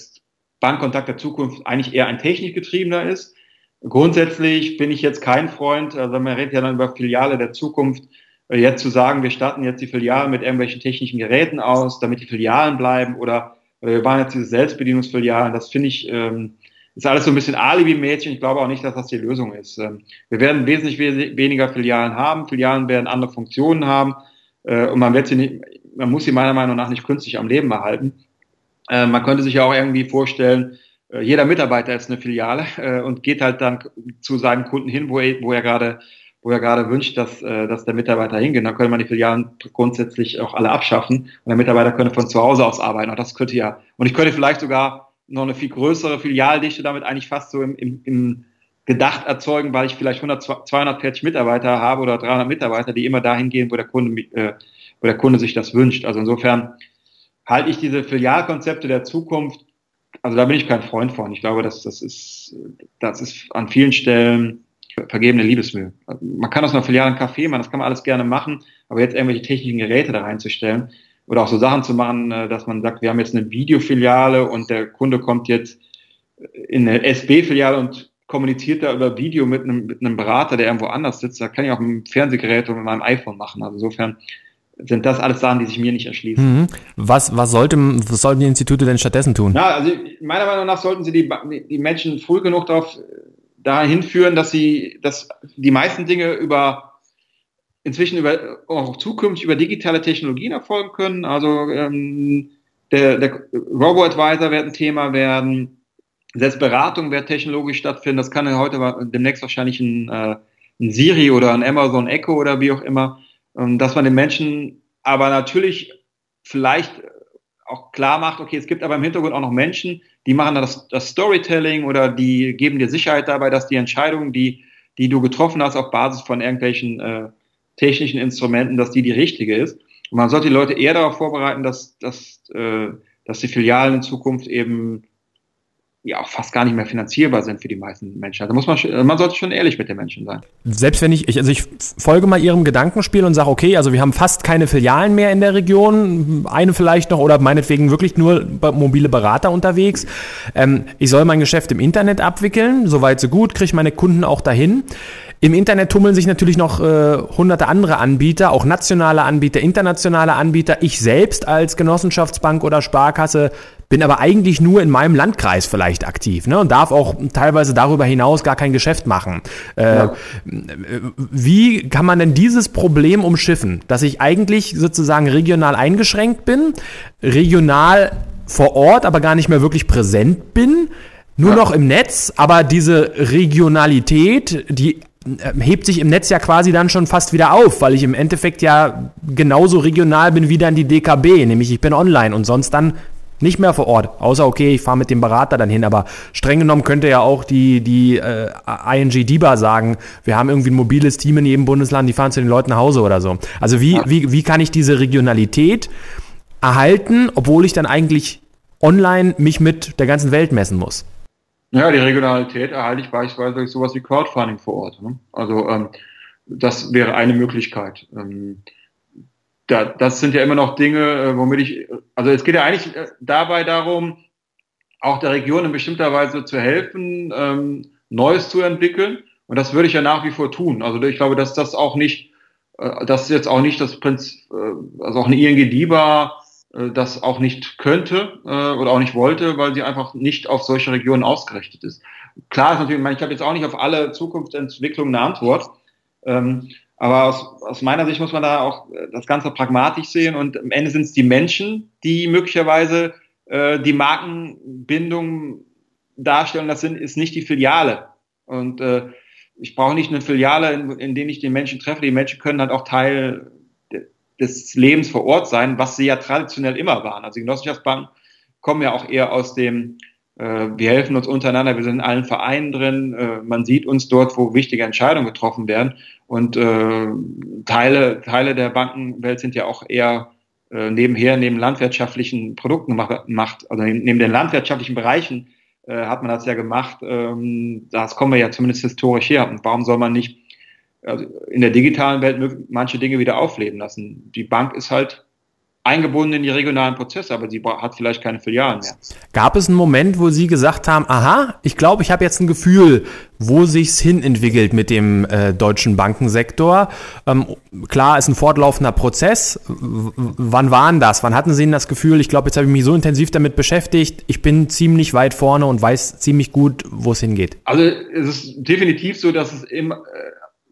Bankkontakt der Zukunft eigentlich eher ein technikgetriebener ist. Grundsätzlich bin ich jetzt kein Freund, also man redet ja dann über Filiale der Zukunft, äh, jetzt zu sagen, wir starten jetzt die Filiale mit irgendwelchen technischen Geräten aus, damit die Filialen bleiben oder äh, wir waren jetzt diese Selbstbedienungsfilialen, das finde ich ähm, ist alles so ein bisschen Alibi-mäßig. Ich glaube auch nicht, dass das die Lösung ist. Ähm, wir werden wesentlich weniger Filialen haben. Filialen werden andere Funktionen haben. Äh, und man wird sie nicht, man muss sie meiner Meinung nach nicht künstlich am Leben erhalten. Äh, man könnte sich ja auch irgendwie vorstellen, äh, jeder Mitarbeiter ist eine Filiale und geht halt dann zu seinem Kunden hin, wo er, wo er gerade wo er gerade wünscht, dass, dass der Mitarbeiter hingeht. Dann könnte man die Filialen grundsätzlich auch alle abschaffen und der Mitarbeiter könnte von zu Hause aus arbeiten. Und das könnte ja, und ich könnte vielleicht sogar noch eine viel größere Filialdichte damit eigentlich fast so im, im, im Gedacht erzeugen, weil ich vielleicht 100, 240 Mitarbeiter habe oder 300 Mitarbeiter, die immer dahin gehen, wo der Kunde, äh, wo der Kunde sich das wünscht. Also insofern halte ich diese Filialkonzepte der Zukunft, also da bin ich kein Freund von. Ich glaube, dass das ist, das ist an vielen Stellen vergebene Liebesmühe. Man kann aus einer Filiale einen Kaffee machen, das kann man alles gerne machen, aber jetzt irgendwelche technischen Geräte da reinzustellen oder auch so Sachen zu machen, äh, dass man sagt, wir haben jetzt eine Videofiliale und der Kunde kommt jetzt in eine SB-Filiale und kommuniziert da über Video mit einem, mit einem Berater, der irgendwo anders sitzt. Da kann ich auch mit einem Fernsehgerät oder mit meinem iPhone machen. Also insofern sind das alles Sachen, die sich mir nicht erschließen. Mhm. Was, was, sollte, was sollten die Institute denn stattdessen tun? Ja, also meiner Meinung nach sollten sie die, die Menschen früh genug darauf dahin führen, dass sie, dass die meisten Dinge über inzwischen über auch zukünftig über digitale Technologien erfolgen können. Also ähm, der, der Robo-Advisor wird ein Thema werden. Selbst Beratung wird technologisch stattfinden. Das kann ja heute demnächst wahrscheinlich ein, äh, ein Siri oder ein Amazon Echo oder wie auch immer ähm, dass man den Menschen aber natürlich vielleicht auch klar macht, okay, es gibt aber im Hintergrund auch noch Menschen, die machen das, das Storytelling oder die geben dir Sicherheit dabei, dass die Entscheidungen, die, die du getroffen hast auf Basis von irgendwelchen äh, technischen Instrumenten, dass die die richtige ist. Und man sollte die Leute eher darauf vorbereiten, dass, dass, äh, dass die Filialen in Zukunft eben ja auch fast gar nicht mehr finanzierbar sind für die meisten Menschen. Also muss man, man sollte schon ehrlich mit den Menschen sein. Selbst wenn ich, ich also ich folge mal Ihrem Gedankenspiel und sage, okay, also wir haben fast keine Filialen mehr in der Region, eine vielleicht noch oder meinetwegen wirklich nur mobile Berater unterwegs. Ähm, ich soll mein Geschäft im Internet abwickeln, soweit so gut, kriege meine Kunden auch dahin. Im Internet tummeln sich natürlich noch äh, hunderte andere Anbieter, auch nationale Anbieter, internationale Anbieter. Ich selbst als Genossenschaftsbank oder Sparkasse bin aber eigentlich nur in meinem Landkreis vielleicht aktiv ne, und darf auch teilweise darüber hinaus gar kein Geschäft machen. Äh, ja. Wie kann man denn dieses Problem umschiffen, dass ich eigentlich sozusagen regional eingeschränkt bin, regional vor Ort, aber gar nicht mehr wirklich präsent bin? Nur ja. noch im Netz, aber diese Regionalität, die äh, hebt sich im Netz ja quasi dann schon fast wieder auf, weil ich im Endeffekt ja genauso regional bin wie dann die DKB, nämlich ich bin online und sonst dann nicht mehr vor Ort, außer okay, ich fahre mit dem Berater dann hin, aber streng genommen könnte ja auch die, die äh, ING DIBA sagen, wir haben irgendwie ein mobiles Team in jedem Bundesland, die fahren zu den Leuten nach Hause oder so. Also wie, ja. wie, wie kann ich diese Regionalität erhalten, obwohl ich dann eigentlich online mich mit der ganzen Welt messen muss? Ja, die Regionalität erhalte ich beispielsweise durch sowas wie Crowdfunding vor Ort. Ne? Also ähm, das wäre eine Möglichkeit. Ähm, da, das sind ja immer noch Dinge, äh, womit ich, also es geht ja eigentlich äh, dabei darum, auch der Region in bestimmter Weise zu helfen, ähm, Neues zu entwickeln. Und das würde ich ja nach wie vor tun. Also ich glaube, dass das auch nicht, äh, das ist jetzt auch nicht das Prinzip, äh, also auch eine ING DIBA äh, das auch nicht könnte äh, oder auch nicht wollte, weil sie einfach nicht auf solche Regionen ausgerichtet ist. Klar ist natürlich, ich, meine, ich habe jetzt auch nicht auf alle Zukunftsentwicklungen eine Antwort. Ähm, aber aus, aus meiner Sicht muss man da auch äh, das Ganze pragmatisch sehen und am Ende sind es die Menschen, die möglicherweise äh, die Markenbindung darstellen. Das sind, ist nicht die Filiale. Und äh, ich brauche nicht eine Filiale, in, in denen ich die Menschen treffe. Die Menschen können halt auch Teil des Lebens vor Ort sein, was sie ja traditionell immer waren. Also die Genossenschaftsbanken kommen ja auch eher aus dem wir helfen uns untereinander, wir sind in allen Vereinen drin, äh, man sieht uns dort, wo wichtige Entscheidungen getroffen werden. Und äh, Teile, Teile der Bankenwelt sind ja auch eher äh, nebenher, neben landwirtschaftlichen Produkten gemacht, also neben den landwirtschaftlichen Bereichen äh, hat man das ja gemacht. Ähm, das kommen wir ja zumindest historisch her. Und warum soll man nicht also in der digitalen Welt manche Dinge wieder aufleben lassen? Die Bank ist halt eingebunden in die regionalen Prozesse, aber sie hat vielleicht keine Filialen mehr. Gab es einen Moment, wo Sie gesagt haben, aha, ich glaube, ich habe jetzt ein Gefühl, wo sich's hin entwickelt mit dem äh, deutschen Bankensektor? Ähm, klar, ist ein fortlaufender Prozess. W wann waren das? Wann hatten Sie denn das Gefühl, ich glaube, jetzt habe ich mich so intensiv damit beschäftigt, ich bin ziemlich weit vorne und weiß ziemlich gut, wo es hingeht? Also es ist definitiv so, dass es immer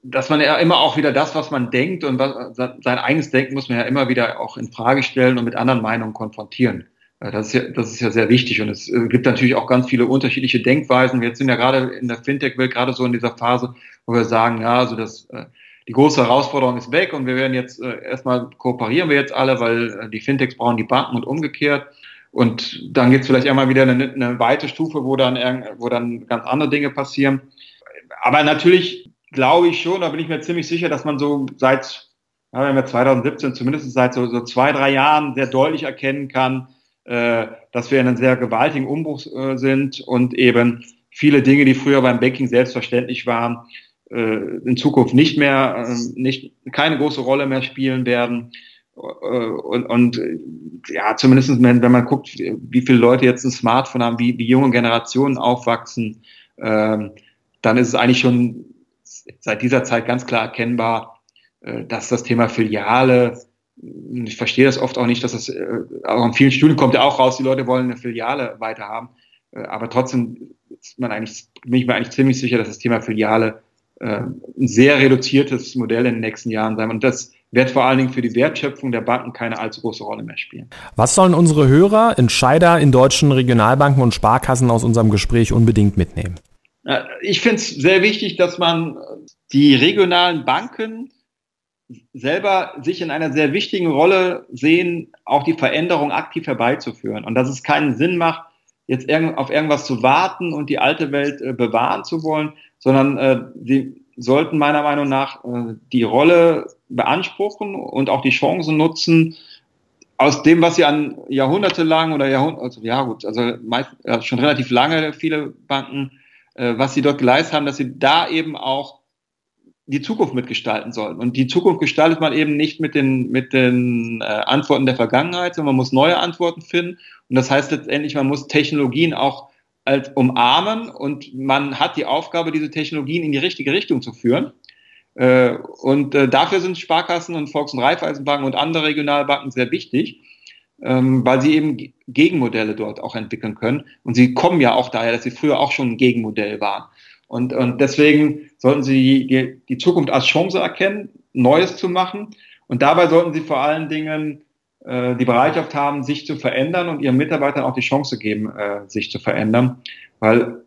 dass man ja immer auch wieder das, was man denkt und was, sein eigenes Denken muss man ja immer wieder auch in Frage stellen und mit anderen Meinungen konfrontieren. Das ist ja, das ist ja sehr wichtig und es äh, gibt natürlich auch ganz viele unterschiedliche Denkweisen. Wir sind ja gerade in der Fintech-Welt gerade so in dieser Phase, wo wir sagen, ja, also das, äh, die große Herausforderung ist weg und wir werden jetzt äh, erstmal kooperieren wir jetzt alle, weil die Fintechs brauchen die Banken und umgekehrt. Und dann gibt es vielleicht einmal wieder eine, eine weite Stufe, wo dann, wo dann ganz andere Dinge passieren. Aber natürlich glaube ich schon, da bin ich mir ziemlich sicher, dass man so seit, ja, wir haben ja 2017, zumindest seit so, so zwei, drei Jahren sehr deutlich erkennen kann, äh, dass wir in einem sehr gewaltigen Umbruch äh, sind und eben viele Dinge, die früher beim Banking selbstverständlich waren, äh, in Zukunft nicht mehr, äh, nicht, keine große Rolle mehr spielen werden. Äh, und, und ja, zumindest wenn, wenn man guckt, wie viele Leute jetzt ein Smartphone haben, wie, wie junge Generationen aufwachsen, ähm, dann ist es eigentlich schon seit dieser Zeit ganz klar erkennbar, äh, dass das Thema Filiale, ich verstehe das oft auch nicht, dass das, äh, auch in vielen Studien kommt ja auch raus, die Leute wollen eine Filiale weiter haben, äh, aber trotzdem ist man eigentlich, bin ich mir eigentlich ziemlich sicher, dass das Thema Filiale ein sehr reduziertes Modell in den nächsten Jahren sein. Und das wird vor allen Dingen für die Wertschöpfung der Banken keine allzu große Rolle mehr spielen. Was sollen unsere Hörer, Entscheider in deutschen Regionalbanken und Sparkassen aus unserem Gespräch unbedingt mitnehmen? Ich finde es sehr wichtig, dass man die regionalen Banken selber sich in einer sehr wichtigen Rolle sehen, auch die Veränderung aktiv herbeizuführen. Und dass es keinen Sinn macht, jetzt auf irgendwas zu warten und die alte Welt äh, bewahren zu wollen, sondern äh, sie sollten meiner Meinung nach äh, die Rolle beanspruchen und auch die Chancen nutzen, aus dem, was sie an Jahrhunderte lang oder Jahrhunderte, also ja gut, also meist, schon relativ lange viele Banken, äh, was sie dort geleistet haben, dass sie da eben auch die Zukunft mitgestalten sollen. Und die Zukunft gestaltet man eben nicht mit den, mit den äh, Antworten der Vergangenheit, sondern man muss neue Antworten finden. Und das heißt letztendlich, man muss Technologien auch als umarmen und man hat die Aufgabe, diese Technologien in die richtige Richtung zu führen. Äh, und äh, dafür sind Sparkassen und Volks- und Raiffeisenbanken und andere Regionalbanken sehr wichtig, ähm, weil sie eben Gegenmodelle dort auch entwickeln können. Und sie kommen ja auch daher, dass sie früher auch schon ein Gegenmodell waren. Und, und deswegen sollten sie die, die Zukunft als Chance erkennen, Neues zu machen. Und dabei sollten sie vor allen Dingen äh, die Bereitschaft haben, sich zu verändern und ihren Mitarbeitern auch die Chance geben, äh, sich zu verändern. Weil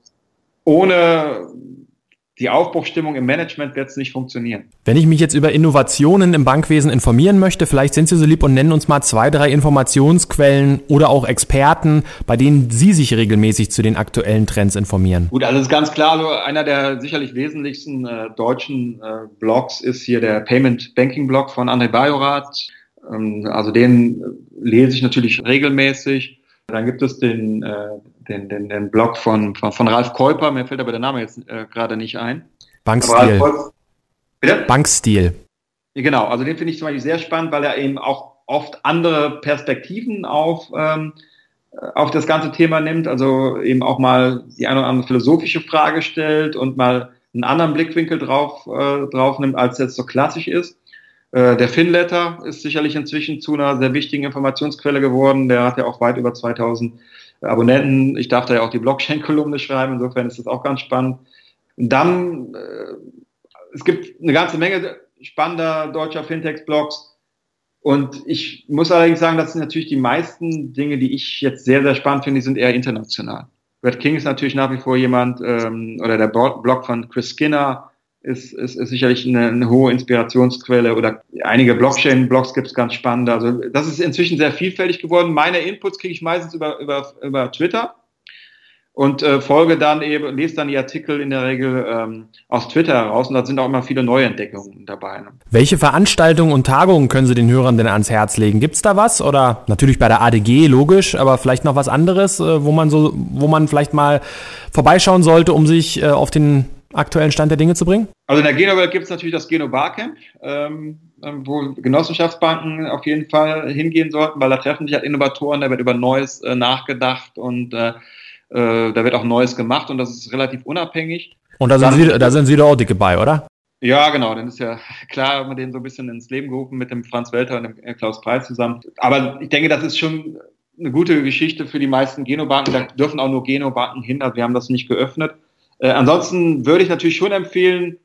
ohne die Aufbruchstimmung im Management wird es nicht funktionieren. Wenn ich mich jetzt über Innovationen im Bankwesen informieren möchte, vielleicht sind Sie so lieb und nennen uns mal zwei, drei Informationsquellen oder auch Experten, bei denen Sie sich regelmäßig zu den aktuellen Trends informieren. Gut, also ist ganz klar, so einer der sicherlich wesentlichsten äh, deutschen äh, Blogs ist hier der Payment Banking Blog von André Bajorath. Ähm, also den lese ich natürlich regelmäßig. Dann gibt es den, äh, den, den, den Blog von, von, von Ralf Keuper, mir fällt aber der Name jetzt äh, gerade nicht ein. Bankstil. Bankstil. Genau, also den finde ich zum Beispiel sehr spannend, weil er eben auch oft andere Perspektiven auf, ähm, auf das ganze Thema nimmt, also eben auch mal die eine oder andere philosophische Frage stellt und mal einen anderen Blickwinkel drauf, äh, drauf nimmt, als jetzt so klassisch ist. Äh, der Finletter ist sicherlich inzwischen zu einer sehr wichtigen Informationsquelle geworden. Der hat ja auch weit über 2000 Abonnenten. Ich darf da ja auch die Blockchain-Kolumne schreiben. Insofern ist das auch ganz spannend. Und dann, äh, es gibt eine ganze Menge spannender deutscher Fintech-Blogs. Und ich muss allerdings sagen, dass natürlich die meisten Dinge, die ich jetzt sehr, sehr spannend finde, die sind eher international. Red King ist natürlich nach wie vor jemand, ähm, oder der Blog von Chris Skinner, ist, ist, ist sicherlich eine, eine hohe Inspirationsquelle oder einige Blockchain-Blogs gibt es ganz spannende. Also das ist inzwischen sehr vielfältig geworden. Meine Inputs kriege ich meistens über, über, über Twitter und äh, folge dann eben, lese dann die Artikel in der Regel ähm, aus Twitter heraus und da sind auch immer viele neue Entdeckungen dabei. Ne? Welche Veranstaltungen und Tagungen können Sie den Hörern denn ans Herz legen? Gibt es da was? Oder natürlich bei der ADG, logisch, aber vielleicht noch was anderes, äh, wo man so, wo man vielleicht mal vorbeischauen sollte, um sich äh, auf den aktuellen Stand der Dinge zu bringen? Also in der Genowelt gibt es natürlich das Geno Barcamp, ähm, ähm, wo Genossenschaftsbanken auf jeden Fall hingehen sollten, weil da treffen sich halt Innovatoren, da wird über Neues äh, nachgedacht und äh, äh, da wird auch Neues gemacht und das ist relativ unabhängig. Und da sind, Dann, Sie, da sind Sie doch auch dicke bei, oder? Ja, genau, dann ist ja klar, haben wir den so ein bisschen ins Leben gerufen mit dem Franz Welter und dem äh, Klaus Preis zusammen. Aber ich denke, das ist schon eine gute Geschichte für die meisten Genobanken. Da dürfen auch nur Genobanken hin, also wir haben das nicht geöffnet. Äh, ansonsten würde ich natürlich schon empfehlen,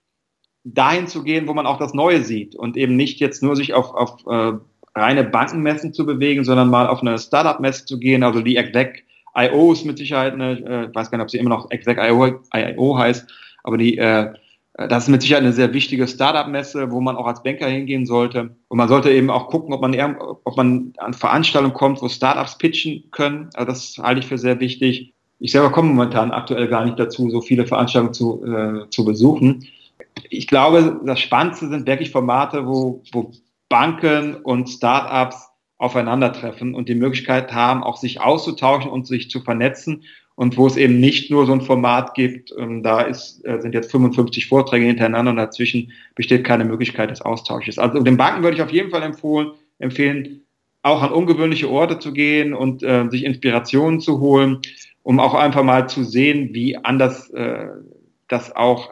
dahin zu gehen, wo man auch das Neue sieht und eben nicht jetzt nur sich auf, auf äh, reine Bankenmessen zu bewegen, sondern mal auf eine Startup-Messe zu gehen. Also die Exec IO ist mit Sicherheit eine, äh, ich weiß gar nicht, ob sie immer noch Exec IO, IO heißt, aber die, äh, das ist mit Sicherheit eine sehr wichtige Startup-Messe, wo man auch als Banker hingehen sollte. Und man sollte eben auch gucken, ob man, ob man an Veranstaltungen kommt, wo Startups pitchen können. Also das halte ich für sehr wichtig. Ich selber komme momentan aktuell gar nicht dazu, so viele Veranstaltungen zu, äh, zu besuchen. Ich glaube, das Spannendste sind wirklich Formate, wo, wo Banken und Startups aufeinandertreffen und die Möglichkeit haben, auch sich auszutauschen und sich zu vernetzen und wo es eben nicht nur so ein Format gibt, ähm, da ist, äh, sind jetzt 55 Vorträge hintereinander und dazwischen besteht keine Möglichkeit des Austausches. Also den Banken würde ich auf jeden Fall empfohlen, empfehlen, auch an ungewöhnliche Orte zu gehen und äh, sich Inspirationen zu holen, um auch einfach mal zu sehen, wie anders äh, das auch,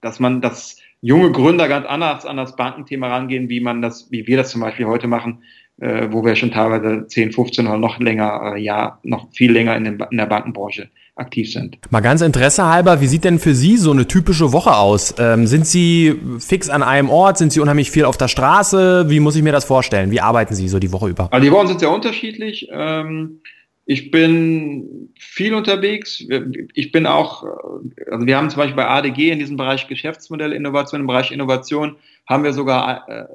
dass man das junge Gründer ganz anders an das Bankenthema rangehen, wie man das, wie wir das zum Beispiel heute machen, äh, wo wir schon teilweise 10, 15 oder noch länger, äh, ja, noch viel länger in, den, in der Bankenbranche aktiv sind. Mal ganz Interesse halber, wie sieht denn für Sie so eine typische Woche aus? Ähm, sind Sie fix an einem Ort? Sind Sie unheimlich viel auf der Straße? Wie muss ich mir das vorstellen? Wie arbeiten Sie so die Woche über? Also die Wochen sind sehr unterschiedlich. Ähm, ich bin viel unterwegs. Ich bin auch, also wir haben zum Beispiel bei ADG in diesem Bereich Geschäftsmodell Innovation, im Bereich Innovation haben wir sogar äh,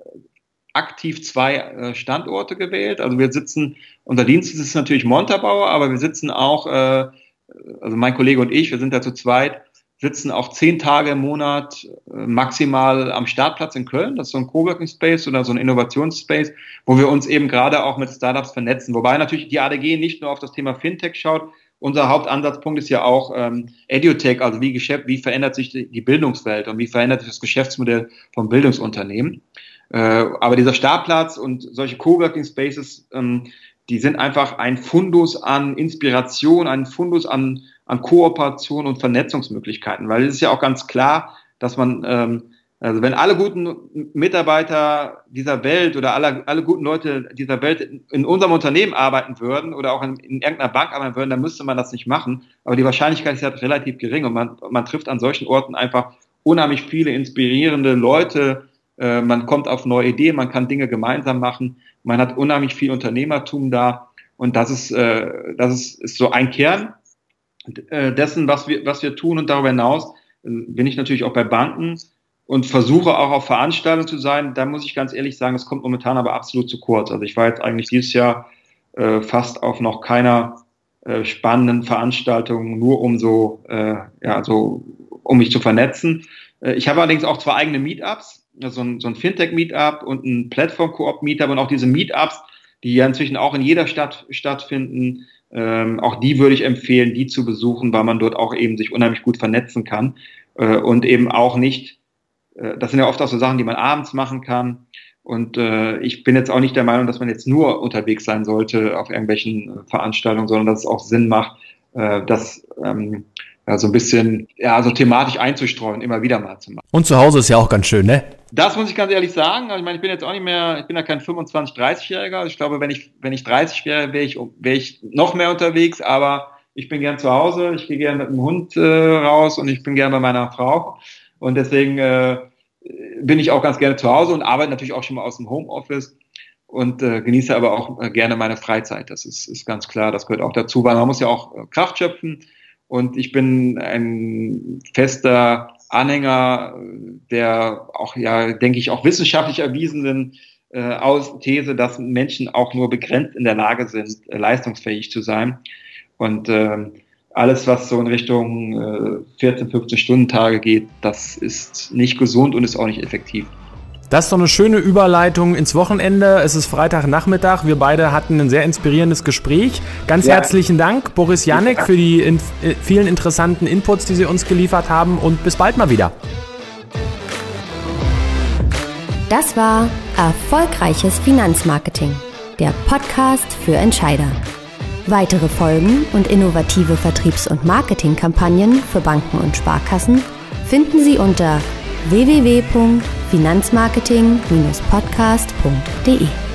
aktiv zwei äh, Standorte gewählt. Also wir sitzen, unser Dienst ist natürlich Montabaur, aber wir sitzen auch, äh, also mein Kollege und ich, wir sind da zu zweit, sitzen auch zehn Tage im Monat äh, maximal am Startplatz in Köln. Das ist so ein Coworking Space oder so ein Innovationsspace, wo wir uns eben gerade auch mit Startups vernetzen. Wobei natürlich die ADG nicht nur auf das Thema Fintech schaut. Unser Hauptansatzpunkt ist ja auch ähm, EduTech, also wie, Geschäft, wie verändert sich die, Bildungswelt und wie verändert sich das Geschäftsmodell von Bildungsunternehmen. Äh, aber dieser Startplatz und solche Coworking Spaces, ähm, die sind einfach ein Fundus an Inspiration, ein Fundus an, an Kooperation und Vernetzungsmöglichkeiten. Weil es ist ja auch ganz klar, dass man, ähm, also wenn alle guten Mitarbeiter dieser Welt oder alle, alle guten Leute dieser Welt in unserem Unternehmen arbeiten würden oder auch in, in irgendeiner Bank arbeiten würden, dann müsste man das nicht machen. Aber die Wahrscheinlichkeit ist ja relativ gering und man, man trifft an solchen Orten einfach unheimlich viele inspirierende Leute, äh, man kommt auf neue Ideen, man kann Dinge gemeinsam machen, man hat unheimlich viel Unternehmertum da und das ist, äh, das ist, ist so ein Kern dessen, was wir, was wir tun und darüber hinaus äh, bin ich natürlich auch bei Banken und versuche auch auf Veranstaltungen zu sein. Da muss ich ganz ehrlich sagen, es kommt momentan aber absolut zu kurz. Also ich war jetzt eigentlich dieses Jahr äh, fast auf noch keiner äh, spannenden Veranstaltung, nur um so, äh, ja, so, um mich zu vernetzen. Äh, ich habe allerdings auch zwei eigene Meetups so ein, so ein Fintech-Meetup und ein Plattform-Koop-Meetup und auch diese Meetups, die ja inzwischen auch in jeder Stadt stattfinden. Ähm, auch die würde ich empfehlen, die zu besuchen, weil man dort auch eben sich unheimlich gut vernetzen kann äh, und eben auch nicht, äh, das sind ja oft auch so Sachen, die man abends machen kann. Und äh, ich bin jetzt auch nicht der Meinung, dass man jetzt nur unterwegs sein sollte auf irgendwelchen äh, Veranstaltungen, sondern dass es auch Sinn macht, äh, dass ähm, ja, so ein bisschen, ja, so thematisch einzustreuen, immer wieder mal zu machen. Und zu Hause ist ja auch ganz schön, ne? Das muss ich ganz ehrlich sagen. Also ich meine, ich bin jetzt auch nicht mehr, ich bin ja kein 25, 30-Jähriger. Ich glaube, wenn ich, wenn ich 30 wäre, wäre ich, wäre ich noch mehr unterwegs, aber ich bin gern zu Hause, ich gehe gern mit dem Hund äh, raus und ich bin gern bei meiner Frau. Und deswegen äh, bin ich auch ganz gerne zu Hause und arbeite natürlich auch schon mal aus dem Homeoffice und äh, genieße aber auch äh, gerne meine Freizeit. Das ist, ist ganz klar, das gehört auch dazu, weil man muss ja auch äh, Kraft schöpfen. Und ich bin ein fester Anhänger der auch, ja, denke ich, auch wissenschaftlich erwiesenen äh, aus These, dass Menschen auch nur begrenzt in der Lage sind, äh, leistungsfähig zu sein. Und äh, alles, was so in Richtung äh, 14, 15 Stunden Tage geht, das ist nicht gesund und ist auch nicht effektiv. Das ist doch eine schöne Überleitung ins Wochenende. Es ist Freitagnachmittag. Wir beide hatten ein sehr inspirierendes Gespräch. Ganz ja. herzlichen Dank, Boris Janek, für die in äh, vielen interessanten Inputs, die Sie uns geliefert haben. Und bis bald mal wieder. Das war Erfolgreiches Finanzmarketing, der Podcast für Entscheider. Weitere Folgen und innovative Vertriebs- und Marketingkampagnen für Banken und Sparkassen finden Sie unter www.finanzmarketing-podcast.de.